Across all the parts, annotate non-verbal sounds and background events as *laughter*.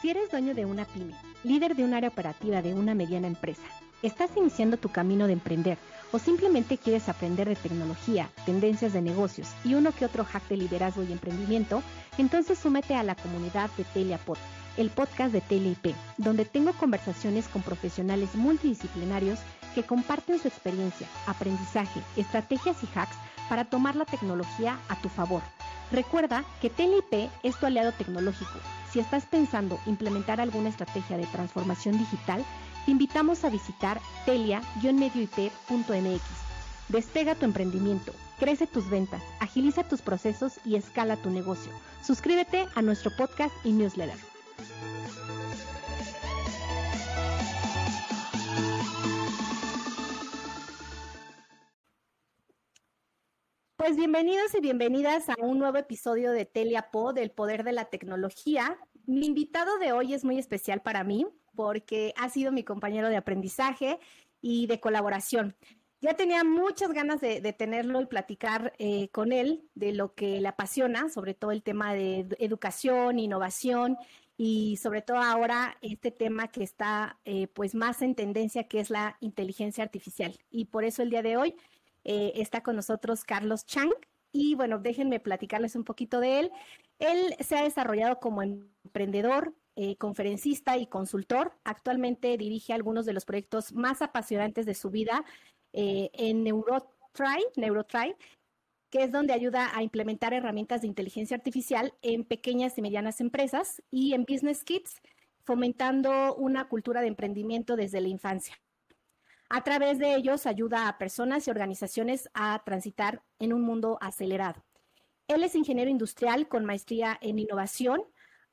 Si eres dueño de una pyme, líder de un área operativa de una mediana empresa, estás iniciando tu camino de emprender o simplemente quieres aprender de tecnología, tendencias de negocios y uno que otro hack de liderazgo y emprendimiento, entonces súmete a la comunidad de TeliaPod, el podcast de TeleIP, donde tengo conversaciones con profesionales multidisciplinarios que comparten su experiencia, aprendizaje, estrategias y hacks para tomar la tecnología a tu favor. Recuerda que TeleIP es tu aliado tecnológico. Si estás pensando implementar alguna estrategia de transformación digital, te invitamos a visitar telia-medioip.mx. Despega tu emprendimiento, crece tus ventas, agiliza tus procesos y escala tu negocio. Suscríbete a nuestro podcast y newsletter. Pues bienvenidos y bienvenidas a un nuevo episodio de TeliaPod, el poder de la tecnología. Mi invitado de hoy es muy especial para mí porque ha sido mi compañero de aprendizaje y de colaboración. Ya tenía muchas ganas de, tenerlo y platicar eh, con él de lo que le apasiona, sobre todo el tema de educación, innovación y sobre todo ahora este tema que está eh, pues más en tendencia que es la inteligencia artificial. Y por eso el día de hoy eh, está con nosotros Carlos Chang. Y bueno, déjenme platicarles un poquito de él. Él se ha desarrollado como emprendedor, eh, conferencista y consultor. Actualmente dirige algunos de los proyectos más apasionantes de su vida eh, en Neurotry, Neurotry, que es donde ayuda a implementar herramientas de inteligencia artificial en pequeñas y medianas empresas y en Business Kids, fomentando una cultura de emprendimiento desde la infancia. A través de ellos ayuda a personas y organizaciones a transitar en un mundo acelerado. Él es ingeniero industrial con maestría en innovación.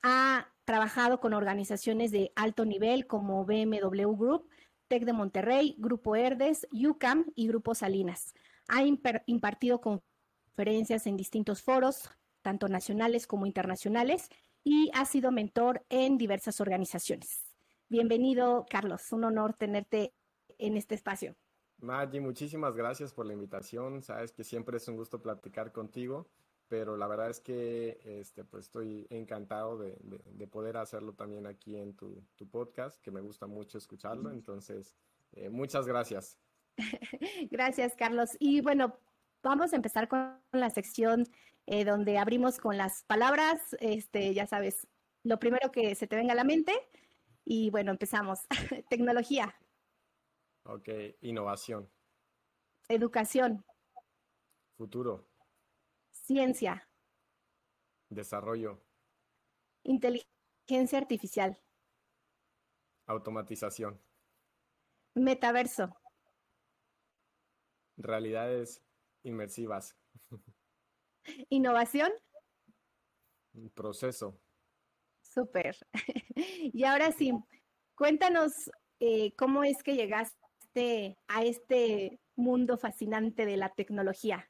Ha trabajado con organizaciones de alto nivel como BMW Group, TEC de Monterrey, Grupo Herdes, UCAM y Grupo Salinas. Ha impartido conferencias en distintos foros, tanto nacionales como internacionales, y ha sido mentor en diversas organizaciones. Bienvenido, Carlos. Un honor tenerte en este espacio. Maggie, muchísimas gracias por la invitación. Sabes que siempre es un gusto platicar contigo, pero la verdad es que este, pues estoy encantado de, poder hacerlo también aquí en tu, podcast, que me gusta mucho escucharlo. Entonces, eh, muchas gracias. *laughs* gracias, Carlos. Y bueno, vamos a empezar con la sección eh, donde abrimos con las palabras. Este, ya sabes, lo primero que se te venga a la mente. Y bueno, empezamos. *laughs* Tecnología. Ok, innovación. Educación. Futuro. Ciencia. Desarrollo. Inteligencia artificial. Automatización. Metaverso. Realidades inmersivas. *laughs* Innovación. Proceso. Súper. *laughs* y ahora sí, cuéntanos eh, cómo es que llegaste a este mundo fascinante de la tecnología?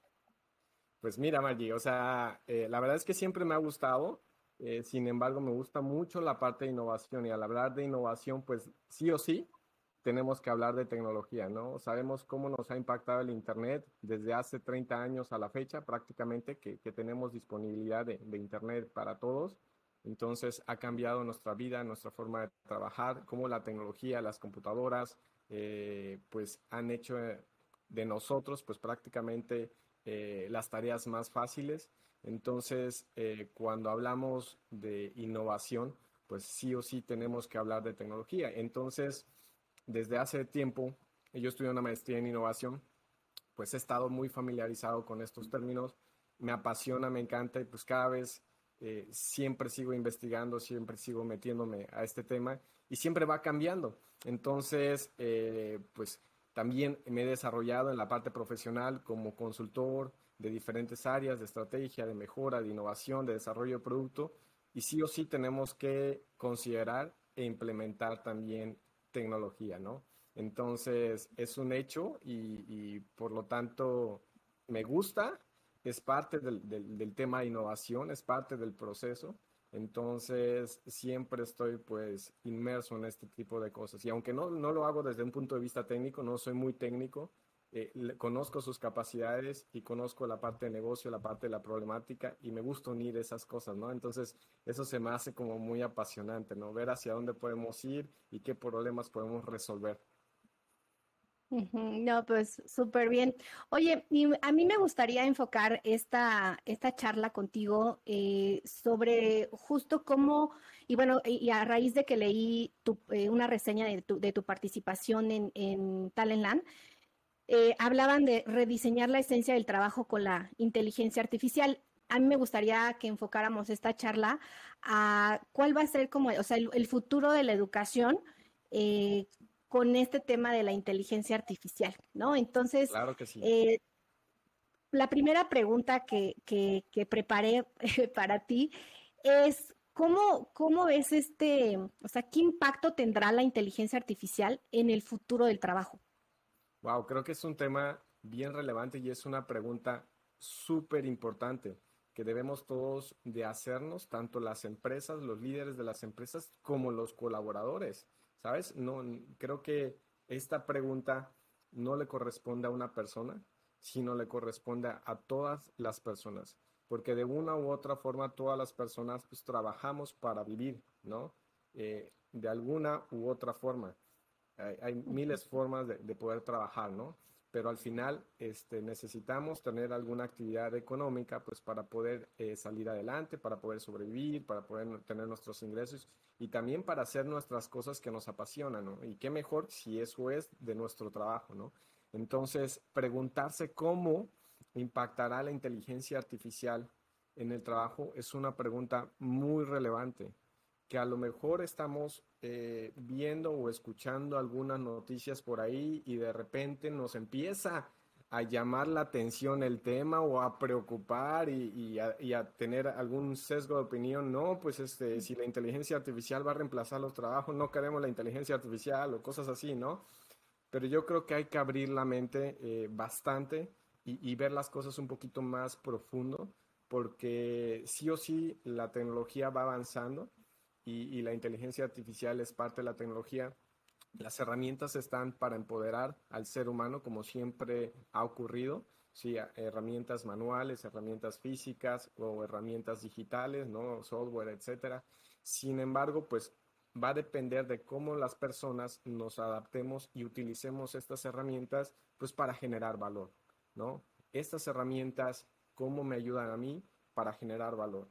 Pues mira, Maggie, o sea, eh, la verdad es que siempre me ha gustado, eh, sin embargo, me gusta mucho la parte de innovación y al hablar de innovación, pues sí o sí, tenemos que hablar de tecnología, ¿no? Sabemos cómo nos ha impactado el Internet desde hace 30 años a la fecha, prácticamente, que, tenemos disponibilidad de, Internet para todos. Entonces, ha cambiado nuestra vida, nuestra forma de trabajar, cómo la tecnología, las computadoras, eh, pues han hecho de nosotros pues prácticamente eh, las tareas más fáciles. Entonces, eh, cuando hablamos de innovación, pues sí o sí tenemos que hablar de tecnología. Entonces, desde hace tiempo, yo estudié una maestría en innovación, pues he estado muy familiarizado con estos términos, me apasiona, me encanta y pues cada vez siempre sigo investigando, siempre sigo metiéndome a este tema y siempre va cambiando. Entonces, eh, pues también me he desarrollado en la parte profesional como consultor de diferentes áreas de estrategia, de mejora, de innovación, de desarrollo de producto. Y sí o sí tenemos que considerar e implementar también tecnología, ¿no? Entonces, es un hecho y, por lo tanto me gusta, es parte del, del, tema de innovación, es parte del proceso Entonces, siempre estoy pues inmerso en este tipo de cosas. Y aunque no, no lo hago desde un punto de vista técnico, no soy muy técnico, eh, conozco sus capacidades y conozco la parte de negocio, la parte de la problemática y me gusta unir esas cosas, ¿no? Entonces, eso se me hace como muy apasionante, ¿no? Ver hacia dónde podemos ir y qué problemas podemos resolver. No, pues súper bien. Oye, a mí me gustaría enfocar esta, esta charla contigo eh, sobre justo cómo, y bueno, y a raíz de que leí eh, una reseña de tu, de tu participación en, en Talentland, eh, hablaban de rediseñar la esencia del trabajo con la inteligencia artificial. A mí me gustaría que enfocáramos esta charla a cuál va a ser como, o sea, el, futuro de la educación eh, con este tema de la inteligencia artificial, ¿no? Entonces, claro que sí. Eh, la primera pregunta que, que, que preparé *laughs* para ti es, ¿Cómo, ¿Cómo, ves este, o sea, qué impacto tendrá la inteligencia artificial en el futuro del trabajo? Wow, creo que es un tema bien relevante y es una pregunta súper importante que debemos todos de hacernos, tanto las empresas, los líderes de las empresas, como los colaboradores. ¿Sabes? No, creo que esta pregunta no le corresponde a una persona, sino le corresponde a todas las personas, porque de una u otra forma todas las personas pues trabajamos para vivir, ¿no? Eh, de alguna u otra forma. Hay, miles de formas de, poder trabajar, ¿no? Pero al final este, necesitamos tener alguna actividad económica pues para poder eh, salir adelante, para poder sobrevivir, para poder tener nuestros ingresos y también para hacer nuestras cosas que nos apasionan. Y qué mejor si eso es de nuestro trabajo, ¿no? Entonces, preguntarse cómo impactará la inteligencia artificial en el trabajo es una pregunta muy relevante que a lo mejor estamos eh, viendo o escuchando algunas noticias por ahí y de repente nos empieza a llamar la atención el tema o a preocupar y, a, tener algún sesgo de opinión. No, pues este, si la inteligencia artificial va a reemplazar los trabajos, no queremos la inteligencia artificial o cosas así, ¿no? Pero yo creo que hay que abrir la mente eh, bastante y, y ver las cosas un poquito más profundo, porque sí o sí la tecnología va avanzando y, la inteligencia artificial es parte de la tecnología. Las herramientas están para empoderar al ser humano, como siempre ha ocurrido. Sí, herramientas manuales, herramientas físicas o herramientas digitales, ¿no? Software, etcétera. Sin embargo, pues va a depender de cómo las personas nos adaptemos y utilicemos estas herramientas, pues para generar valor, ¿no? Estas herramientas, ¿cómo me ayudan a mí para generar valor?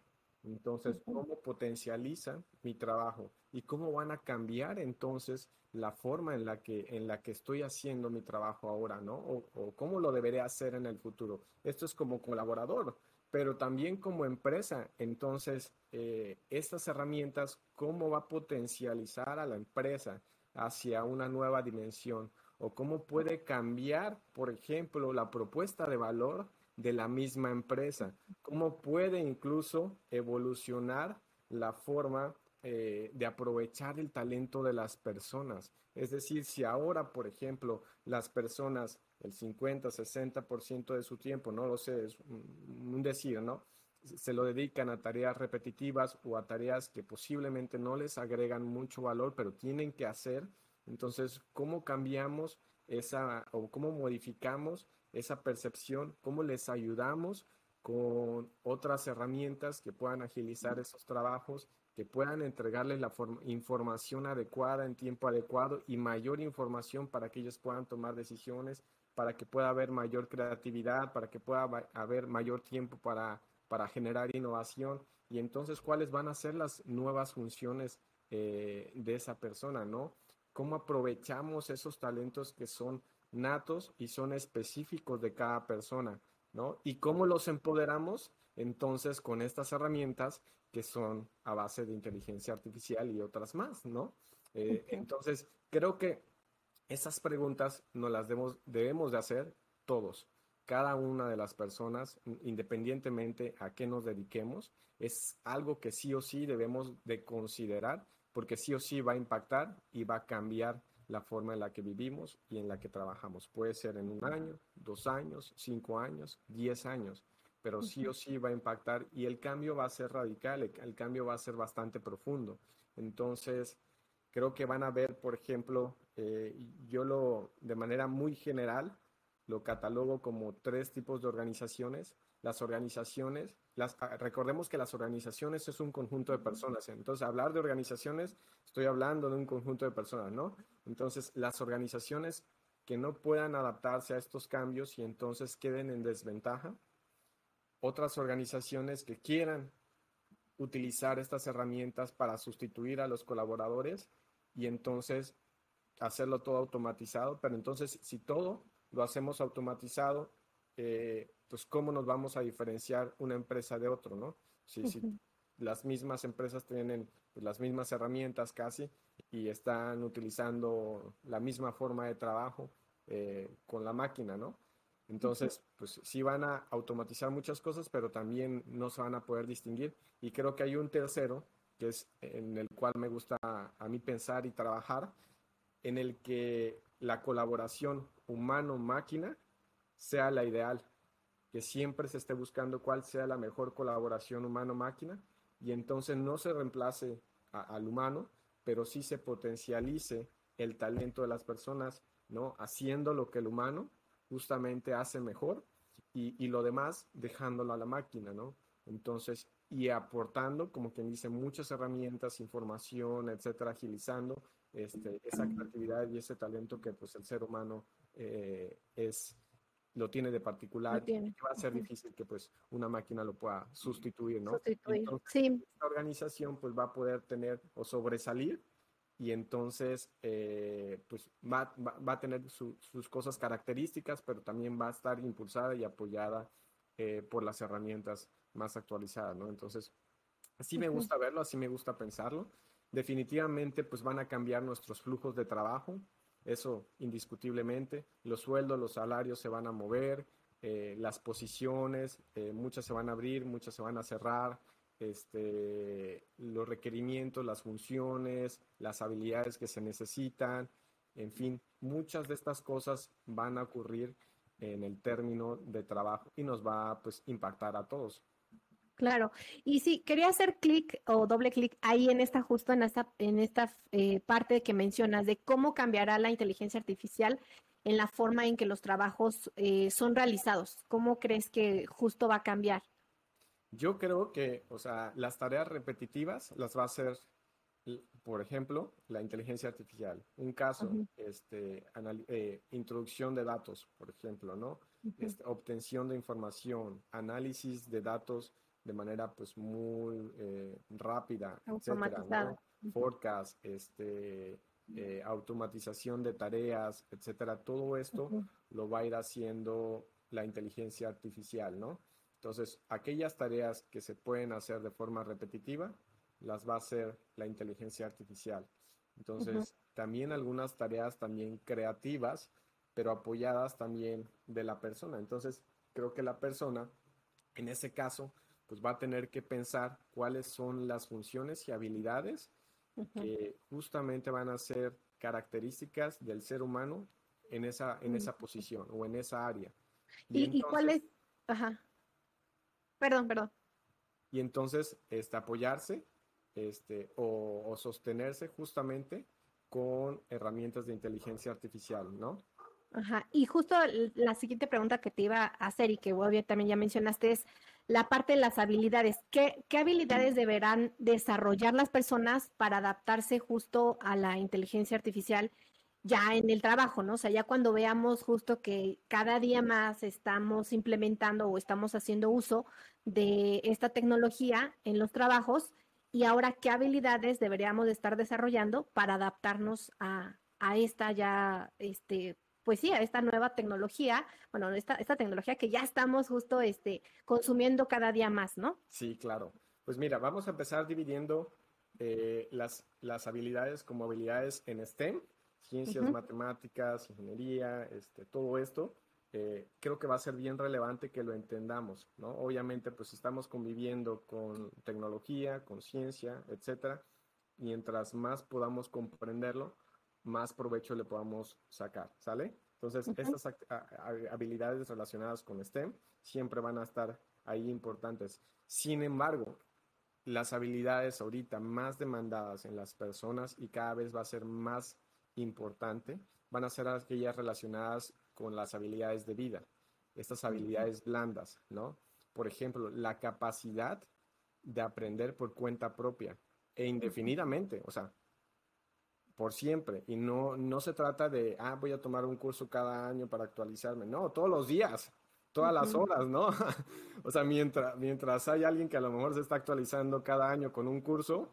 Entonces, ¿cómo potencializan mi trabajo? ¿Y cómo van a cambiar entonces la forma en la que, en la que estoy haciendo mi trabajo ahora, ¿no? O, cómo lo deberé hacer en el futuro. Esto es como colaborador, pero también como empresa. Entonces, eh, estas herramientas, ¿cómo va a potencializar a la empresa hacia una nueva dimensión? ¿O cómo puede cambiar, por ejemplo, la propuesta de valor de la misma empresa. ¿Cómo puede incluso evolucionar la forma eh, de aprovechar el talento de las personas? Es decir, si ahora, por ejemplo, las personas, el 50, 60% de su tiempo, no lo sé, es un decir, ¿no? Se lo dedican a tareas repetitivas o a tareas que posiblemente no les agregan mucho valor, pero tienen que hacer. Entonces, ¿cómo cambiamos esa o cómo modificamos esa percepción, cómo les ayudamos con otras herramientas que puedan agilizar esos trabajos, que puedan entregarles la información adecuada en tiempo adecuado y mayor información para que ellos puedan tomar decisiones, para que pueda haber mayor creatividad, para que pueda haber mayor tiempo para, para generar innovación. Y entonces, ¿cuáles van a ser las nuevas funciones eh, de esa persona, no? ¿Cómo aprovechamos esos talentos que son natos y son específicos de cada persona, ¿no? ¿Y cómo los empoderamos? Entonces, con estas herramientas que son a base de inteligencia artificial y otras más, ¿no? Eh, entonces, creo que esas preguntas nos las debemos, debemos de hacer todos, cada una de las personas, independientemente a qué nos dediquemos, es algo que sí o sí debemos de considerar, porque sí o sí va a impactar y va a cambiar la forma en la que vivimos y en la que trabajamos. Puede ser en un año, dos años, cinco años, diez años, pero sí o sí va a impactar y el cambio va a ser radical, el, cambio va a ser bastante profundo. Entonces, creo que van a ver, por ejemplo, eh, yo lo de manera muy general lo catalogo como tres tipos de organizaciones. Las organizaciones, las, ah, recordemos que las organizaciones es un conjunto de personas. Entonces, hablar de organizaciones, estoy hablando de un conjunto de personas, ¿no? Entonces, las organizaciones que no puedan adaptarse a estos cambios y entonces queden en desventaja, otras organizaciones que quieran utilizar estas herramientas para sustituir a los colaboradores y entonces hacerlo todo automatizado. Pero entonces, si todo lo hacemos automatizado, eh, pues cómo nos vamos a diferenciar una empresa de otro, ¿no? Si, las mismas empresas tienen pues, las mismas herramientas casi y están utilizando la misma forma de trabajo eh, con la máquina, ¿no? Entonces, pues sí van a automatizar muchas cosas, pero también no se van a poder distinguir. Y creo que hay un tercero, que es en el cual me gusta a mí pensar y trabajar, en el que la colaboración humano-máquina sea la ideal, que siempre se esté buscando cuál sea la mejor colaboración humano-máquina y entonces no se reemplace al humano, pero sí se potencialice el talento de las personas, ¿no? Haciendo lo que el humano justamente hace mejor y, lo demás dejándolo a la máquina, ¿no? Entonces, y aportando, como quien dice, muchas herramientas, información, etcétera, agilizando este, esa creatividad y ese talento que pues el ser humano eh, es, lo tiene de particular y va a ser difícil que pues una máquina lo pueda sustituir, ¿no? Sustituir, sí. Esta organización pues va a poder tener o sobresalir y entonces eh, pues va, va, a tener sus cosas características, pero también va a estar impulsada y apoyada eh, por las herramientas más actualizadas, ¿no? Entonces, así me gusta verlo, así me gusta pensarlo. Definitivamente pues van a cambiar nuestros flujos de trabajo, eso indiscutiblemente. Los sueldos, los salarios se van a mover, eh, las posiciones, muchas se van a abrir, muchas se van a cerrar, este, los requerimientos, las funciones, las habilidades que se necesitan, en fin, muchas de estas cosas van a ocurrir en el término de trabajo y nos va a pues, impactar a todos. Claro, y sí, quería hacer clic o doble clic ahí en esta, justo en esta, en esta eh, parte que mencionas de cómo cambiará la inteligencia artificial en la forma en que los trabajos eh, son realizados. ¿Cómo crees que justo va a cambiar? Yo creo que, o sea, las tareas repetitivas las va a hacer, por ejemplo, la inteligencia artificial. Un caso, este, eh, introducción de datos, por ejemplo, ¿no? Este, obtención de información, análisis de datos de manera, pues, muy eh, rápida, etcétera, Forecast, este, eh, automatización de tareas, etcétera. Todo esto lo va a ir haciendo la inteligencia artificial, ¿no? Entonces, aquellas tareas que se pueden hacer de forma repetitiva, las va a hacer la inteligencia artificial. Entonces, también algunas tareas también creativas, pero apoyadas también de la persona. Entonces, creo que la persona, en ese caso, pues va a tener que pensar cuáles son las funciones y habilidades que justamente van a ser características del ser humano en esa, en esa posición o en esa área. ¿Y, ¿y cuál es? Ajá. Perdón, perdón. Y entonces, este, apoyarse este, o, sostenerse justamente con herramientas de inteligencia artificial, ¿no? Ajá. Y justo la siguiente pregunta que te iba a hacer y que obviamente también ya mencionaste es la parte de las habilidades. ¿Qué, ¿Qué, habilidades deberán desarrollar las personas para adaptarse justo a la inteligencia artificial ya en el trabajo, ¿no? O sea, ya cuando veamos justo que cada día más estamos implementando o estamos haciendo uso de esta tecnología en los trabajos y ahora qué habilidades deberíamos de estar desarrollando para adaptarnos a, esta ya, este, pues sí, a esta nueva tecnología, bueno, esta, esta tecnología que ya estamos justo este, consumiendo cada día más, ¿no? Sí, claro. Pues mira, vamos a empezar dividiendo eh, las, las habilidades como habilidades en STEM, ciencias, matemáticas, ingeniería, este, todo esto, eh, creo que va a ser bien relevante que lo entendamos, ¿no? Obviamente, pues estamos conviviendo con tecnología, con ciencia, etcétera. Mientras más podamos comprenderlo, más provecho le podamos sacar, ¿sale? Entonces, estas habilidades relacionadas con STEM siempre van a estar ahí importantes. Sin embargo, las habilidades ahorita más demandadas en las personas y cada vez va a ser más importante van a ser aquellas relacionadas con las habilidades de vida, estas habilidades blandas, ¿no? Por ejemplo, la capacidad de aprender por cuenta propia e indefinidamente, o sea, por siempre. Y no, no se trata de, ah, voy a tomar un curso cada año para actualizarme. No, todos los días todas las horas, ¿no? *laughs* o sea, mientras, mientras hay alguien que a lo mejor se está actualizando cada año con un curso,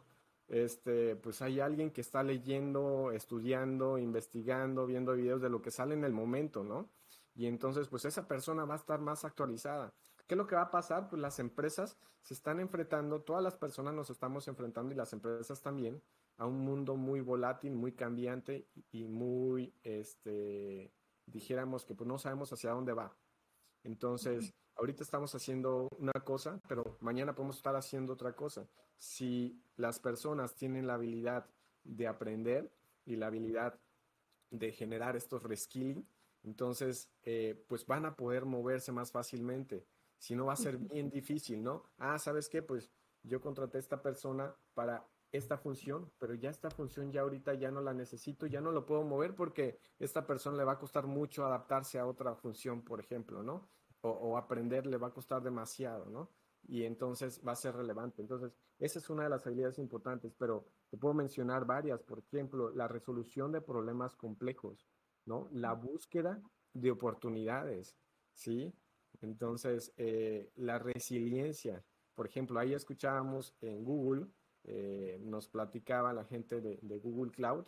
este, pues hay alguien que está leyendo, estudiando, investigando, viendo videos de lo que sale en el momento, ¿no? Y entonces, pues esa persona va a estar más actualizada. ¿Qué es lo que va a pasar? Pues las empresas se están enfrentando, todas las personas nos estamos enfrentando y las empresas también a un mundo muy volátil, muy cambiante y muy, este, dijéramos que pues no sabemos hacia dónde va. Entonces, ahorita estamos haciendo una cosa, pero mañana podemos estar haciendo otra cosa. Si las personas tienen la habilidad de aprender y la habilidad de generar estos reskilling, entonces, eh, pues van a poder moverse más fácilmente. Si no, va a ser bien difícil, ¿no? Ah, ¿sabes qué? Pues yo contraté a esta persona para esta función, pero ya esta función ya ahorita ya no la necesito, ya no lo puedo mover porque esta persona le va a costar mucho adaptarse a otra función, por ejemplo, ¿no? O, aprender le va a costar demasiado, ¿no? Y entonces va a ser relevante. Entonces, esa es una de las habilidades importantes, pero te puedo mencionar varias, por ejemplo, la resolución de problemas complejos, ¿no? La búsqueda de oportunidades, ¿sí? Entonces, eh, la resiliencia, por ejemplo, ahí escuchábamos en Google, eh, nos platicaba la gente de, Google Cloud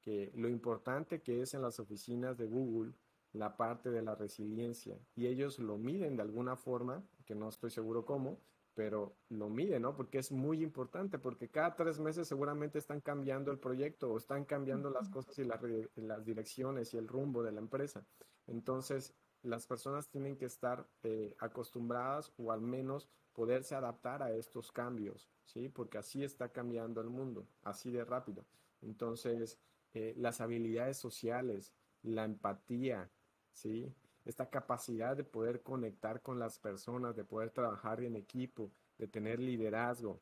que lo importante que es en las oficinas de Google la parte de la resiliencia y ellos lo miden de alguna forma, que no estoy seguro cómo, pero lo miden, ¿no? Porque es muy importante, porque cada tres meses seguramente están cambiando el proyecto o están cambiando las cosas y las, las direcciones y el rumbo de la empresa. Entonces, las personas tienen que estar eh, acostumbradas o al menos poderse adaptar a estos cambios, ¿sí? Porque así está cambiando el mundo, así de rápido. Entonces, eh, las habilidades sociales, la empatía, ¿sí? Esta capacidad de poder conectar con las personas, de poder trabajar en equipo, de tener liderazgo,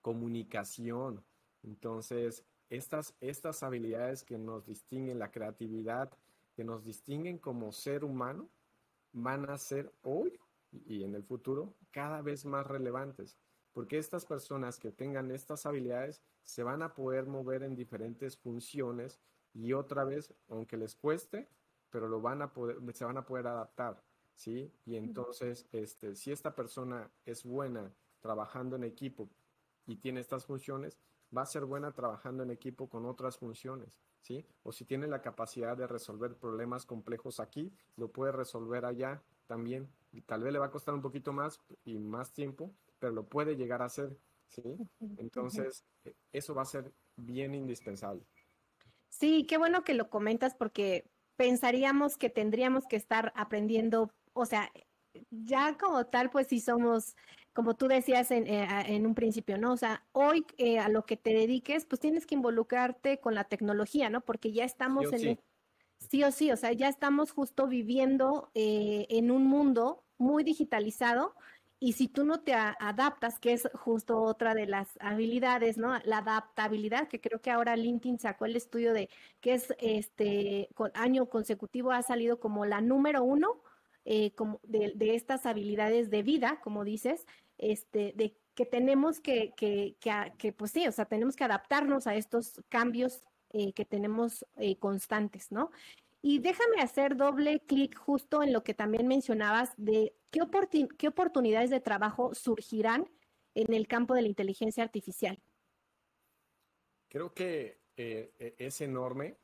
comunicación. Entonces, estas, estas habilidades que nos distinguen, la creatividad, que nos distinguen como ser humano, van a ser hoy y en el futuro cada vez más relevantes, porque estas personas que tengan estas habilidades se van a poder mover en diferentes funciones y otra vez, aunque les cueste, pero lo van a poder, se van a poder adaptar, ¿sí? Y entonces, este, si esta persona es buena trabajando en equipo y tiene estas funciones, va a ser buena trabajando en equipo con otras funciones, ¿sí? O si tiene la capacidad de resolver problemas complejos aquí, lo puede resolver allá también. tal vez le va a costar un poquito más y más tiempo, pero lo puede llegar a hacer, ¿sí? Entonces, e, eso va a ser bien indispensable. Sí, qué bueno que lo comentas porque pensaríamos que tendríamos que estar aprendiendo, o sea, ya como tal, pues sí somos, como tú decías en, eh, un principio, ¿no? O sea, hoy eh, a lo que te dediques, pues tienes que involucrarte con la tecnología, ¿no? Porque ya estamos en... Sí. Sí o sí, o sea, ya estamos justo viviendo eh, en un mundo muy digitalizado y si tú no te adaptas, que es justo otra de las habilidades, ¿no? La adaptabilidad, que creo que ahora LinkedIn sacó el estudio de que es este año consecutivo ha salido como la número uno eh, como de, estas habilidades de vida, como dices, este, de que tenemos que, que, que, pues sí, o sea, tenemos que adaptarnos a estos cambios eh, que tenemos eh, constantes, ¿no? Y déjame hacer doble clic justo en lo que también mencionabas de qué, qué oportunidades de trabajo surgirán en el campo de la inteligencia artificial. Creo que eh, e, es enorme.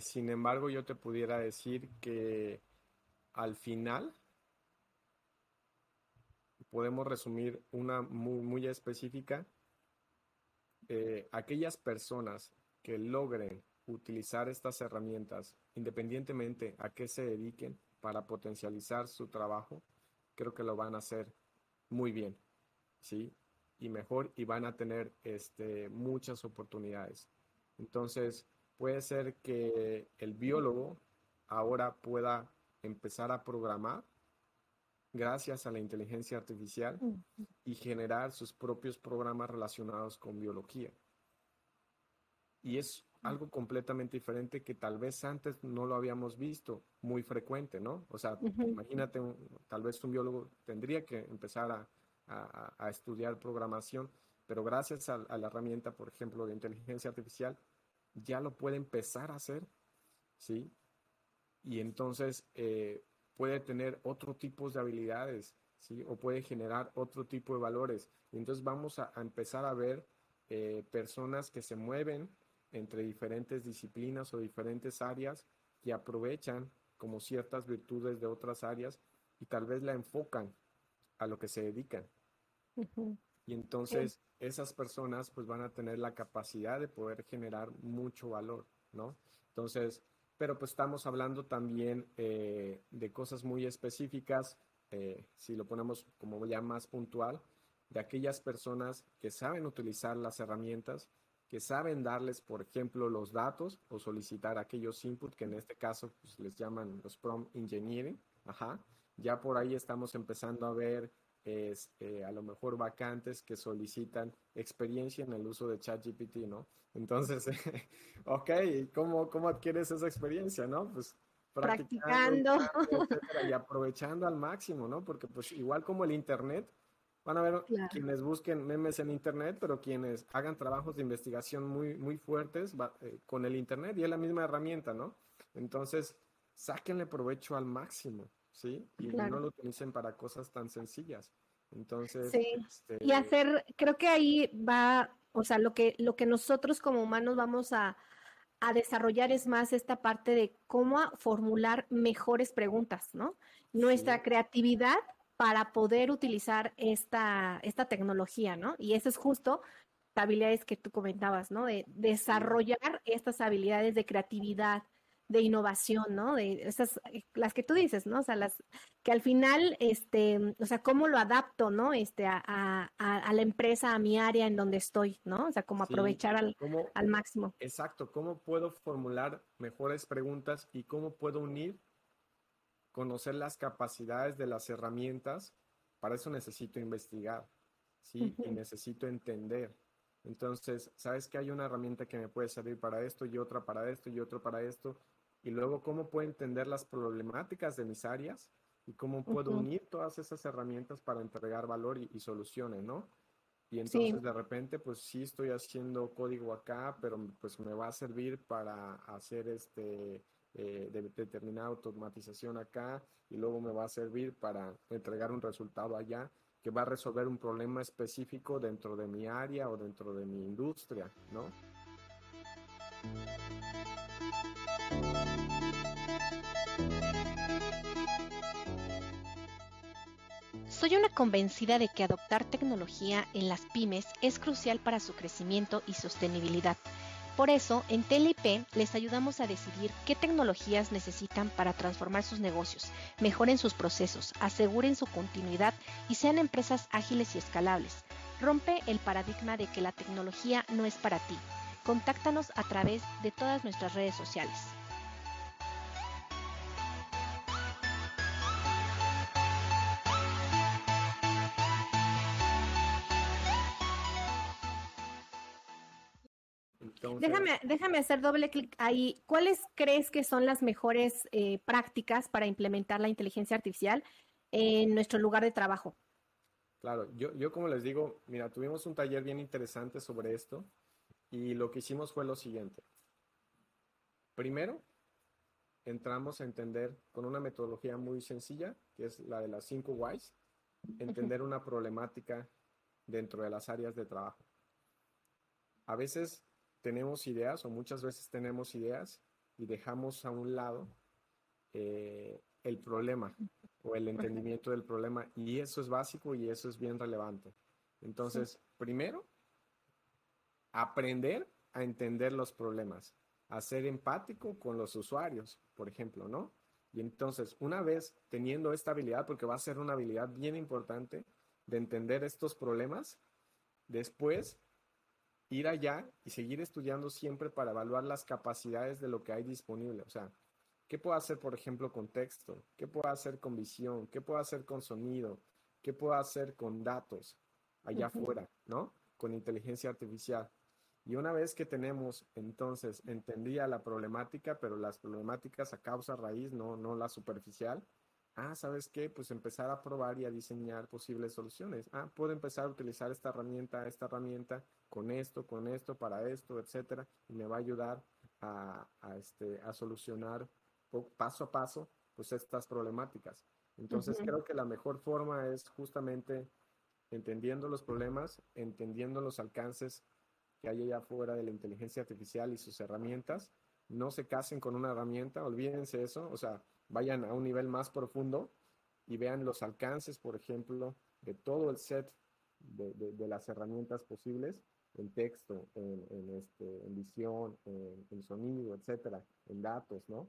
Sin embargo, yo te pudiera decir que al final podemos resumir una muy, específica. Aquellas personas que logren utilizar estas herramientas, independientemente a qué se dediquen, para potencializar su trabajo, creo que lo van a hacer muy bien, ¿sí? Y mejor y van a tener este, muchas oportunidades. Entonces, puede ser que el biólogo ahora pueda empezar a programar gracias a la inteligencia artificial y generar sus propios programas relacionados con biología. Y es algo completamente diferente que tal vez antes no lo habíamos visto muy frecuente, ¿no? O sea, imagínate, tal vez un biólogo tendría que empezar a, estudiar programación, pero gracias a, la herramienta, por ejemplo, de inteligencia artificial, ya lo puede empezar a hacer, ¿sí? Y entonces eh, puede tener otro tipo de habilidades, ¿sí? O puede generar otro tipo de valores. Y entonces vamos a, empezar a ver eh, personas que se mueven entre diferentes disciplinas o diferentes áreas que aprovechan como ciertas virtudes de otras áreas y tal vez la enfocan a lo que se dedican. Y entonces esas personas pues van a tener la capacidad de poder generar mucho valor, ¿no? Entonces, pero pues estamos hablando también eh, de cosas muy específicas, eh, si lo ponemos como ya más puntual, de aquellas personas que saben utilizar las herramientas que saben darles, por ejemplo, los datos o solicitar aquellos inputs que en este caso pues, les llaman los prompt engineering. Ajá. Ya por ahí estamos empezando a ver este, a lo mejor vacantes que solicitan experiencia en el uso de ChatGPT, ¿no? Entonces, *laughs* ok, ¿cómo, ¿cómo adquieres esa experiencia, no? Pues practicando, y aprovechando al máximo, ¿no? Porque pues igual como el Internet, Van a ver quienes busquen memes en Internet, pero quienes hagan trabajos de investigación muy, muy fuertes eh, con el Internet y es la misma herramienta, ¿no? Entonces, sáquenle provecho al máximo, ¿sí? Y no lo utilicen para cosas tan sencillas. Entonces, sí. Este y hacer, creo que ahí va, o sea, lo que, lo que nosotros como humanos vamos a, a desarrollar es más esta parte de cómo formular mejores preguntas, ¿no? Nuestra creatividad para poder utilizar esta, esta tecnología, ¿no? Y eso es justo las habilidades que tú comentabas, ¿no? De desarrollar estas habilidades de creatividad, de innovación, ¿no? De esas, eh, las que tú dices, ¿no? O sea, las que al final, este, o sea, cómo lo adapto, ¿no? Este, a, a, la empresa, a mi área en donde estoy, ¿no? O sea, cómo aprovechar al, al máximo. Exacto, cómo puedo formular mejores preguntas y cómo puedo unir conocer las capacidades de las herramientas, para eso necesito investigar, ¿sí? Y necesito entender. Entonces, ¿sabes que hay una herramienta que me puede servir para esto y otra para esto y otra para esto? Y luego, ¿cómo puedo entender las problemáticas de mis áreas? Y cómo puedo unir todas esas herramientas para entregar valor y, soluciones, ¿no? Y entonces de repente, pues sí estoy haciendo código acá, pero pues me va a servir para hacer este eh, de determinada automatización acá y luego me va a servir para entregar un resultado allá que va a resolver un problema específico dentro de mi área o dentro de mi industria, ¿no? Soy una convencida de que adoptar tecnología en las pymes es crucial para su crecimiento y sostenibilidad por eso, en TLIP les ayudamos a decidir qué tecnologías necesitan para transformar sus negocios, mejoren sus procesos, aseguren su continuidad y sean empresas ágiles y escalables. Rompe el paradigma de que la tecnología no es para ti. Contáctanos a través de todas nuestras redes sociales. Déjame, déjame hacer doble clic ahí. ¿Cuáles crees que son las mejores eh, prácticas para implementar la inteligencia artificial en nuestro lugar de trabajo? Claro, yo, yo como les digo, mira, tuvimos un taller bien interesante sobre esto y lo que hicimos fue lo siguiente. Primero, entramos a entender con una metodología muy sencilla, que es la de las cinco whys, entender una problemática dentro de las áreas de trabajo. A veces tenemos ideas o muchas veces tenemos ideas y dejamos a un lado eh, el problema o el entendimiento del problema y eso es básico y eso es bien relevante. Entonces, primero, aprender a entender los problemas, a ser empático con los usuarios, por ejemplo, ¿no? Y entonces, una vez teniendo esta habilidad, porque va a ser una habilidad bien importante de entender estos problemas, después ir allá y seguir estudiando siempre para evaluar las capacidades de lo que hay disponible. O sea, ¿Qué puedo hacer, por ejemplo, con texto? ¿Qué puedo hacer con visión? ¿Qué puedo hacer con sonido? ¿Qué puedo hacer con datos allá afuera, ¿no? Con inteligencia artificial. Y una vez que tenemos, entonces, entendía la problemática, pero las problemáticas a causa raíz, no, no la superficial. Ah, ¿sabes qué? Pues empezar a probar y a diseñar posibles soluciones. Ah, puedo empezar a utilizar esta herramienta, esta herramienta, con esto, con esto, para esto, etcétera, y me va a ayudar a, a, este, a solucionar paso a paso, pues estas problemáticas. Entonces, creo que la mejor forma es justamente entendiendo los problemas, entendiendo los alcances que hay allá afuera de la inteligencia artificial y sus herramientas. No se casen con una herramienta, olvídense eso, o sea, vayan a un nivel más profundo y vean los alcances, por ejemplo, de todo el set de, de, las herramientas posibles en texto, en, en, este, en visión, en, en, sonido, etcétera, en datos, ¿no?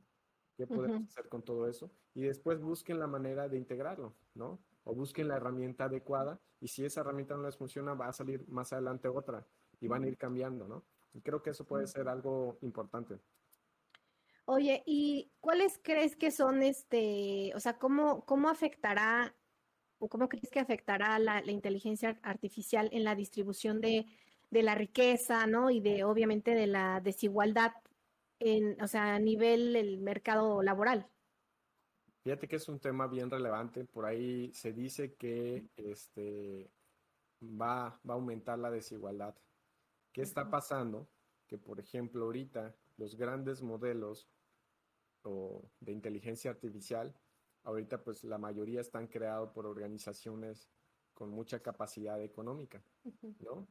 ¿Qué podemos hacer con todo eso? Y después busquen la manera de integrarlo, ¿no? O busquen la herramienta adecuada y si esa herramienta no les funciona, va a salir más adelante otra y van a ir cambiando, ¿no? Y creo que eso puede ser algo importante. Oye, ¿y cuáles crees que son, este, o sea, cómo, cómo afectará o cómo crees que afectará la, inteligencia artificial en la distribución de, de, la riqueza, ¿no? Y de, obviamente, de la desigualdad, en, o sea, a nivel del mercado laboral. Fíjate que es un tema bien relevante. Por ahí se dice que este, va, va a aumentar la desigualdad. ¿Qué está pasando? Que, por ejemplo, ahorita los grandes modelos de inteligencia artificial, ahorita pues la mayoría están creados por organizaciones con mucha capacidad económica, ¿no?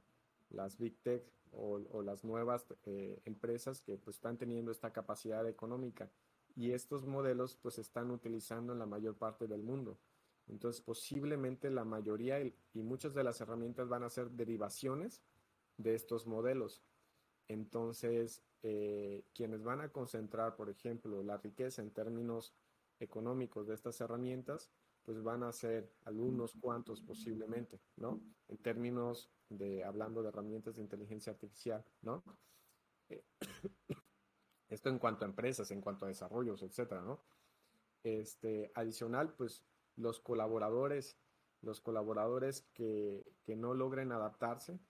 Las Big Tech o, las nuevas eh, empresas que pues están teniendo esta capacidad económica y estos modelos pues están utilizando en la mayor parte del mundo. Entonces posiblemente la mayoría y muchas de las herramientas van a ser derivaciones de estos modelos. Entonces, eh, quienes van a concentrar, por ejemplo, la riqueza en términos económicos de estas herramientas, pues van a ser algunos cuantos posiblemente, ¿no? En términos de, hablando de herramientas de inteligencia artificial, ¿no? Eh, *coughs* esto en cuanto a empresas, en cuanto a desarrollos, etcétera, ¿no? Este, adicional, pues los colaboradores, los colaboradores que, que no logren adaptarse,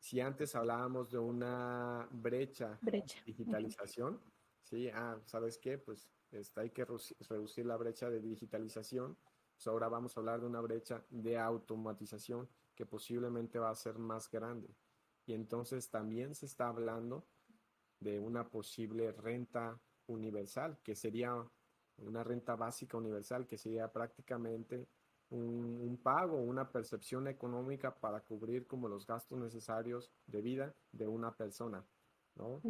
si antes hablábamos de una brecha, brecha. digitalización, sí, ah, ¿sabes qué? Pues este, hay que reducir la brecha de digitalización. Pues ahora vamos a hablar de una brecha de automatización que posiblemente va a ser más grande. Y entonces también se está hablando de una posible renta universal, que sería una renta básica universal, que sería prácticamente un, pago, una percepción económica para cubrir como los gastos necesarios de vida de una persona, ¿no?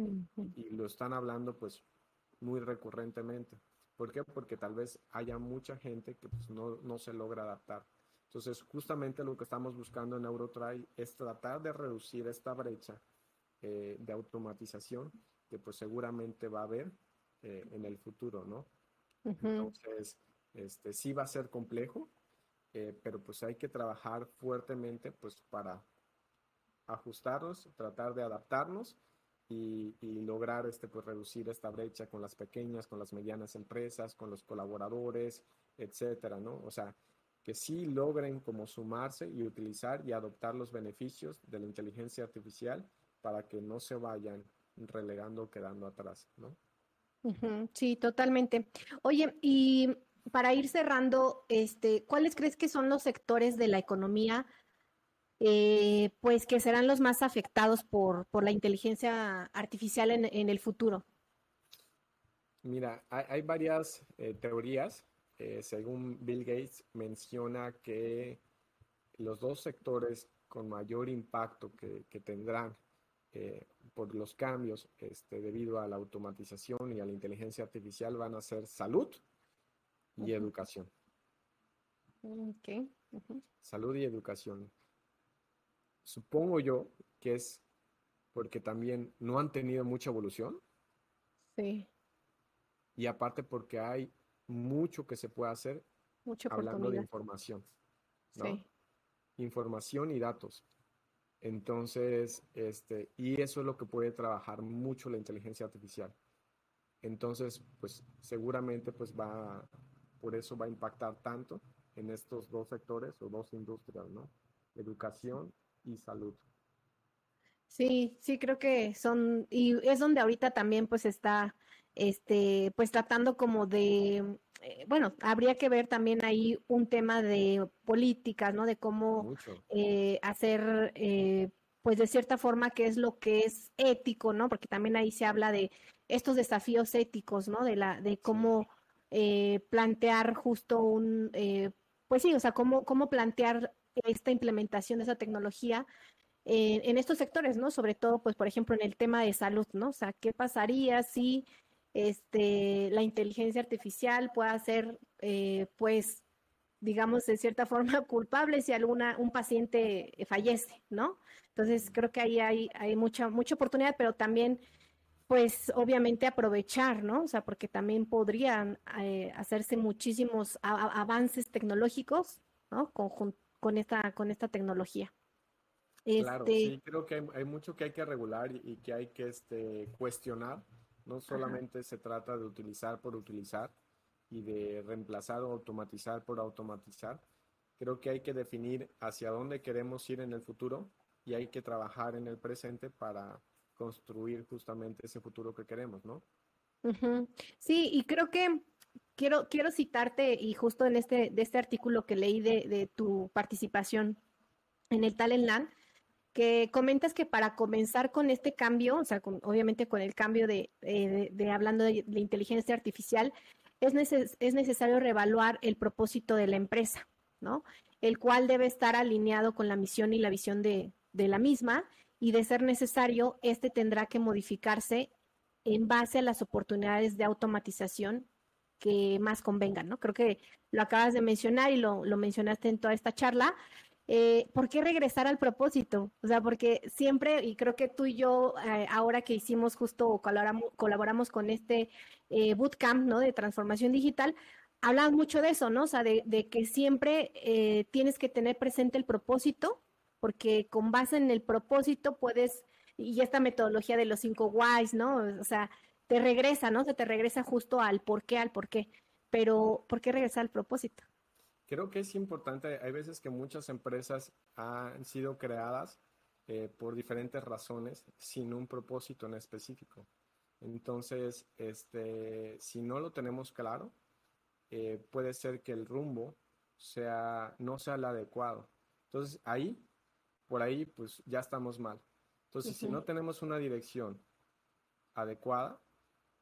Y lo están hablando pues muy recurrentemente. ¿Por qué? Porque tal vez haya mucha gente que pues, no, no se logra adaptar. Entonces, justamente lo que estamos buscando en Eurotry es tratar de reducir esta brecha eh, de automatización que pues seguramente va a haber eh, en el futuro, ¿no? Entonces, este, sí va a ser complejo, eh, pero pues hay que trabajar fuertemente pues para ajustarnos, tratar de adaptarnos y, lograr este, pues, reducir esta brecha con las pequeñas, con las medianas empresas, con los colaboradores, etcétera, ¿no? O sea, que sí logren como sumarse y utilizar y adoptar los beneficios de la inteligencia artificial para que no se vayan relegando o quedando atrás, ¿no? Sí, totalmente. Oye, y para ir cerrando, este, ¿cuáles crees que son los sectores de la economía eh, pues que serán los más afectados por, la inteligencia artificial en, el futuro? Mira, hay, varias eh, teorías. Eh, según Bill Gates, menciona que los dos sectores con mayor impacto que, tendrán por los cambios este, debido a la automatización y a la inteligencia artificial van a ser salud y educación. Salud y educación. Supongo yo que es porque también no han tenido mucha evolución. Sí. Y aparte porque hay mucho que se puede hacer hablando de información. Sí. Información y datos. Entonces, este, y eso es lo que puede trabajar mucho la inteligencia artificial Entonces, pues seguramente pues va, por eso va a impactar tanto en estos dos sectores o dos industrias, ¿no? Educación y salud. Sí, sí, creo que son, y es donde ahorita también pues está, este, pues tratando como de, eh, bueno, habría que ver también ahí un tema de políticas, ¿no? De cómo eh, hacer, eh, pues de cierta forma, qué es lo que es ético, ¿no? Porque también ahí se habla de estos desafíos éticos, ¿no? De la, de cómo plantear justo un, pues sí, o sea, cómo, cómo plantear esta implementación de esa tecnología en, estos sectores, ¿no? Sobre todo, pues, por ejemplo, en el tema de salud, ¿no? O sea, ¿qué pasaría si este, la inteligencia artificial pueda ser, eh, pues, digamos, de cierta *laughs* forma culpable si alguna, un paciente fallece, ¿no? Entonces, creo que ahí hay, hay mucha, mucha oportunidad, pero también, pues, obviamente aprovechar, ¿no? O sea, porque también podrían eh, hacerse muchísimos avances tecnológicos, ¿no? Con, con, esta, con esta tecnología. Claro, sí, este creo que hay, mucho que hay que regular y, que hay que este, cuestionar. No solamente se trata de utilizar por utilizar y de reemplazar o automatizar por automatizar. Creo que hay que definir hacia dónde queremos ir en el futuro y hay que trabajar en el presente para construir justamente ese futuro que queremos, ¿no? Sí, y creo que quiero, citarte, y justo en este, este artículo que leí de, tu participación en el Talent Land, que comentas que para comenzar con este cambio, o sea, obviamente con el cambio de, eh, hablando de, inteligencia artificial, es, es necesario reevaluar el propósito de la empresa, ¿no? El cual debe estar alineado con la misión y la visión de la misma, y de ser necesario, este tendrá que modificarse en base a las oportunidades de automatización que más convengan, ¿no? Creo que lo acabas de mencionar y lo, lo mencionaste en toda esta charla, eh, ¿por qué regresar al propósito? O sea, porque siempre, y creo que tú y yo, eh, ahora que hicimos justo, colaboramos, colaboramos con este eh, bootcamp, ¿no? De transformación digital, hablamos mucho de eso, ¿no? O sea, de, que siempre tienes que tener presente el propósito, porque con base en el propósito puedes, y esta metodología de los cinco whys, ¿no? O sea, te regresa, ¿no? Se te regresa justo al por qué, al por qué. Pero, ¿por qué regresar al propósito? Creo que es importante, hay veces que muchas empresas han sido creadas eh, por diferentes razones sin un propósito en específico. Entonces, este, si no lo tenemos claro, eh, puede ser que el rumbo sea, no sea el adecuado. Entonces, ahí, por ahí, pues ya estamos mal. Entonces, si no tenemos una dirección adecuada,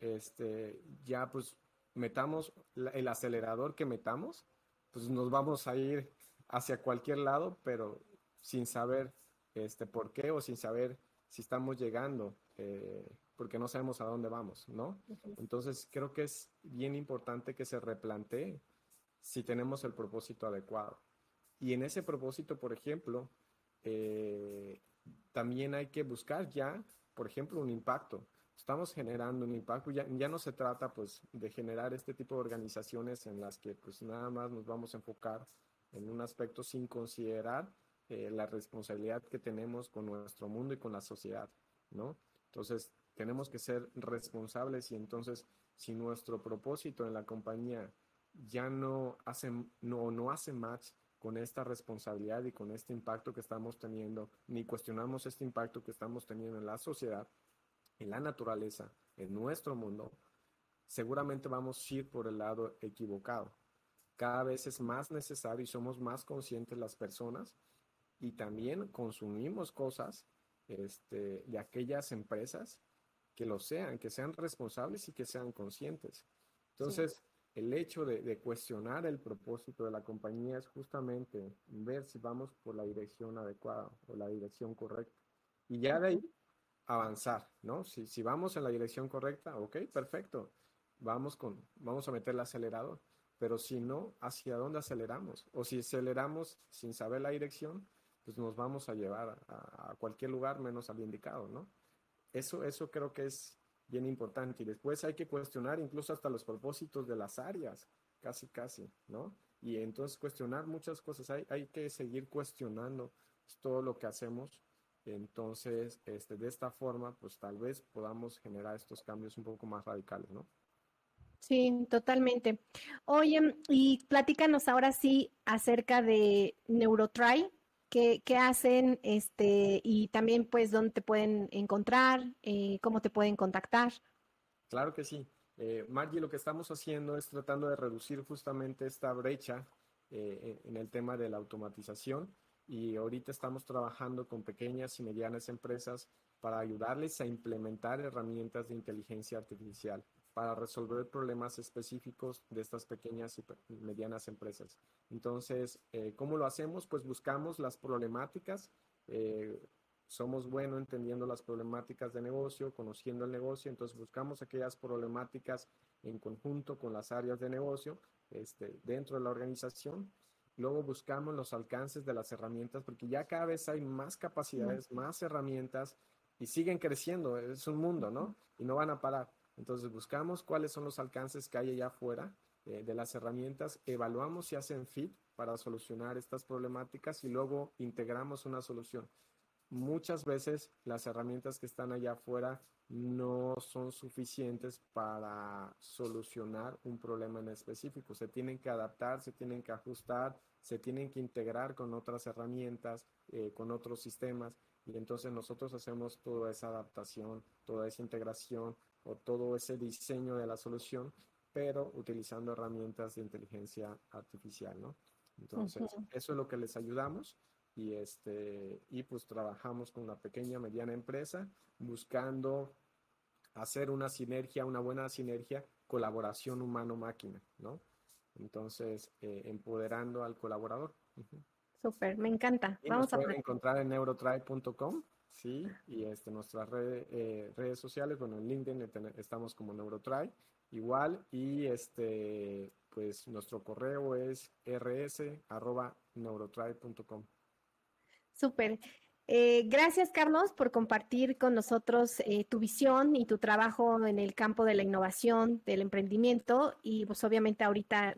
este, ya pues metamos el acelerador que metamos, pues nos vamos a ir hacia cualquier lado, pero sin saber este, por qué o sin saber si estamos llegando, eh, porque no sabemos a dónde vamos, ¿no? Entonces creo que es bien importante que se replantee si tenemos el propósito adecuado. Y en ese propósito, por ejemplo, eh, también hay que buscar ya, por ejemplo, un impacto estamos generando un impacto. Ya, ya no se trata pues de generar este tipo de organizaciones en las que pues nada más nos vamos a enfocar en un aspecto sin considerar eh, la responsabilidad que tenemos con nuestro mundo y con la sociedad, ¿no? Entonces, tenemos que ser responsables y entonces, si nuestro propósito en la compañía ya no hace, no, no hace match con esta responsabilidad y con este impacto que estamos teniendo, ni cuestionamos este impacto que estamos teniendo en la sociedad, en la naturaleza, en nuestro mundo, seguramente vamos a ir por el lado equivocado. Cada vez es más necesario y somos más conscientes las personas y también consumimos cosas este, de aquellas empresas que lo sean, que sean responsables y que sean conscientes. Entonces, el hecho de, de, cuestionar el propósito de la compañía es justamente ver si vamos por la dirección adecuada o la dirección correcta. Y ya de ahí avanzar, ¿no? Si, si vamos en la dirección correcta, ok, perfecto, vamos, con, vamos a meter el acelerador, pero si no, ¿hacia dónde aceleramos? O si aceleramos sin saber la dirección, pues nos vamos a llevar a, cualquier lugar menos al indicado, ¿no? Eso, eso creo que es bien importante. Y después hay que cuestionar incluso hasta los propósitos de las áreas, casi, casi, ¿no? Y entonces cuestionar muchas cosas. Hay, hay que seguir cuestionando todo lo que hacemos entonces, este, de esta forma, pues tal vez podamos generar estos cambios un poco más radicales, ¿no? Sí, totalmente. Oye, y platícanos ahora sí acerca de Neurotry, qué, qué hacen, este, y también pues dónde te pueden encontrar, eh, cómo te pueden contactar. Claro que sí. Eh, Margie, lo que estamos haciendo es tratando de reducir justamente esta brecha eh, en el tema de la automatización y ahorita estamos trabajando con pequeñas y medianas empresas para ayudarles a implementar herramientas de inteligencia artificial para resolver problemas específicos de estas pequeñas y medianas empresas. Entonces, eh, ¿cómo lo hacemos? Pues buscamos las problemáticas. Eh, somos buenos entendiendo las problemáticas de negocio, conociendo el negocio, entonces buscamos aquellas problemáticas en conjunto con las áreas de negocio este, dentro de la organización. Luego buscamos los alcances de las herramientas, porque ya cada vez hay más capacidades, más herramientas y siguen creciendo. Es un mundo, ¿no? Y no van a parar. Entonces buscamos cuáles son los alcances que hay allá afuera eh, de las herramientas, evaluamos si hacen fit para solucionar estas problemáticas y luego integramos una solución. Muchas veces las herramientas que están allá afuera no son suficientes para solucionar un problema en específico. Se tienen que adaptar, se tienen que ajustar, se tienen que integrar con otras herramientas, eh, con otros sistemas. Y entonces nosotros hacemos toda esa adaptación, toda esa integración, o todo ese diseño de la solución, pero utilizando herramientas de inteligencia artificial, ¿no? Entonces, eso es lo que les ayudamos y, este, y pues trabajamos con una pequeña, mediana empresa buscando hacer una sinergia, una buena sinergia, colaboración humano-máquina, ¿no? Entonces, eh, empoderando al colaborador. Súper, me encanta. Vamos a encontrar en neurotribe.com Sí, y este, nuestras eh, redes sociales, bueno, en LinkedIn estamos como Neurotry, igual, y este, pues nuestro correo es rs.neurotry.com. Súper. Eh, gracias, Carlos, por compartir con nosotros eh, tu visión y tu trabajo en el campo de la innovación, del emprendimiento y pues obviamente ahorita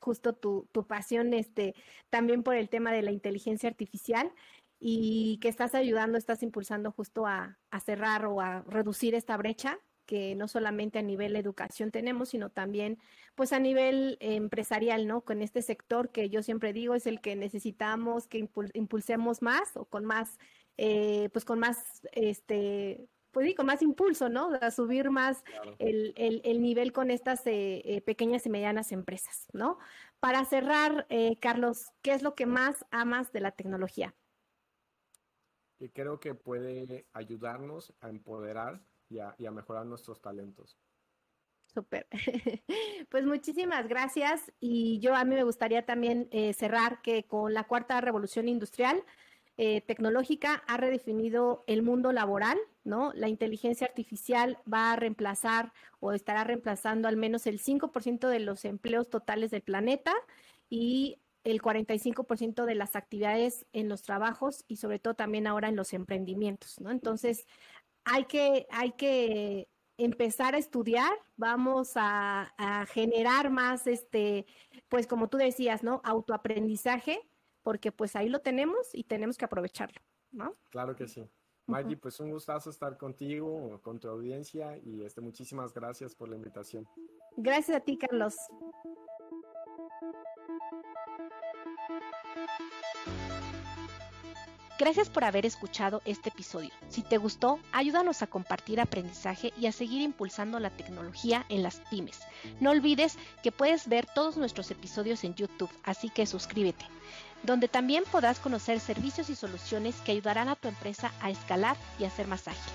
justo tu, tu, pasión este, también por el tema de la inteligencia artificial y que estás ayudando, estás impulsando justo a, cerrar o a reducir esta brecha que no solamente a nivel educación tenemos, sino también pues a nivel empresarial, ¿no? Con este sector que yo siempre digo es el que necesitamos que impulsemos más o con más, eh, pues con más, este, pues sí, con más impulso, ¿no? A subir más el, nivel con estas eh, eh, pequeñas y medianas empresas, ¿no? Para cerrar, Carlos, ¿qué es lo que más amas de la tecnología? que creo que puede ayudarnos a empoderar y a, mejorar nuestros talentos. Súper. *laughs* Pues muchísimas gracias y yo a mí me gustaría también eh, cerrar que con la cuarta revolución industrial eh, tecnológica ha redefinido el mundo laboral, ¿no? La inteligencia artificial va a reemplazar o estará reemplazando al menos el 5% de los empleos totales del planeta y el 45% de las actividades en los trabajos y sobre todo también ahora en los emprendimientos, ¿no? Entonces, hay que, hay que empezar a estudiar, vamos a, generar más, este, pues como tú decías, ¿no? Autoaprendizaje, porque pues ahí lo tenemos y tenemos que aprovecharlo, ¿no? Claro que sí. Maggie, pues un gustazo estar contigo, con tu audiencia y este, muchísimas gracias por la invitación. Gracias a ti, Carlos. Gracias por haber escuchado este episodio. Si te gustó, ayúdanos a compartir aprendizaje y a seguir impulsando la tecnología en las pymes. No olvides que puedes ver todos nuestros episodios en YouTube, así que suscríbete, donde también podrás conocer servicios y soluciones que ayudarán a tu empresa a escalar y a ser más ágil.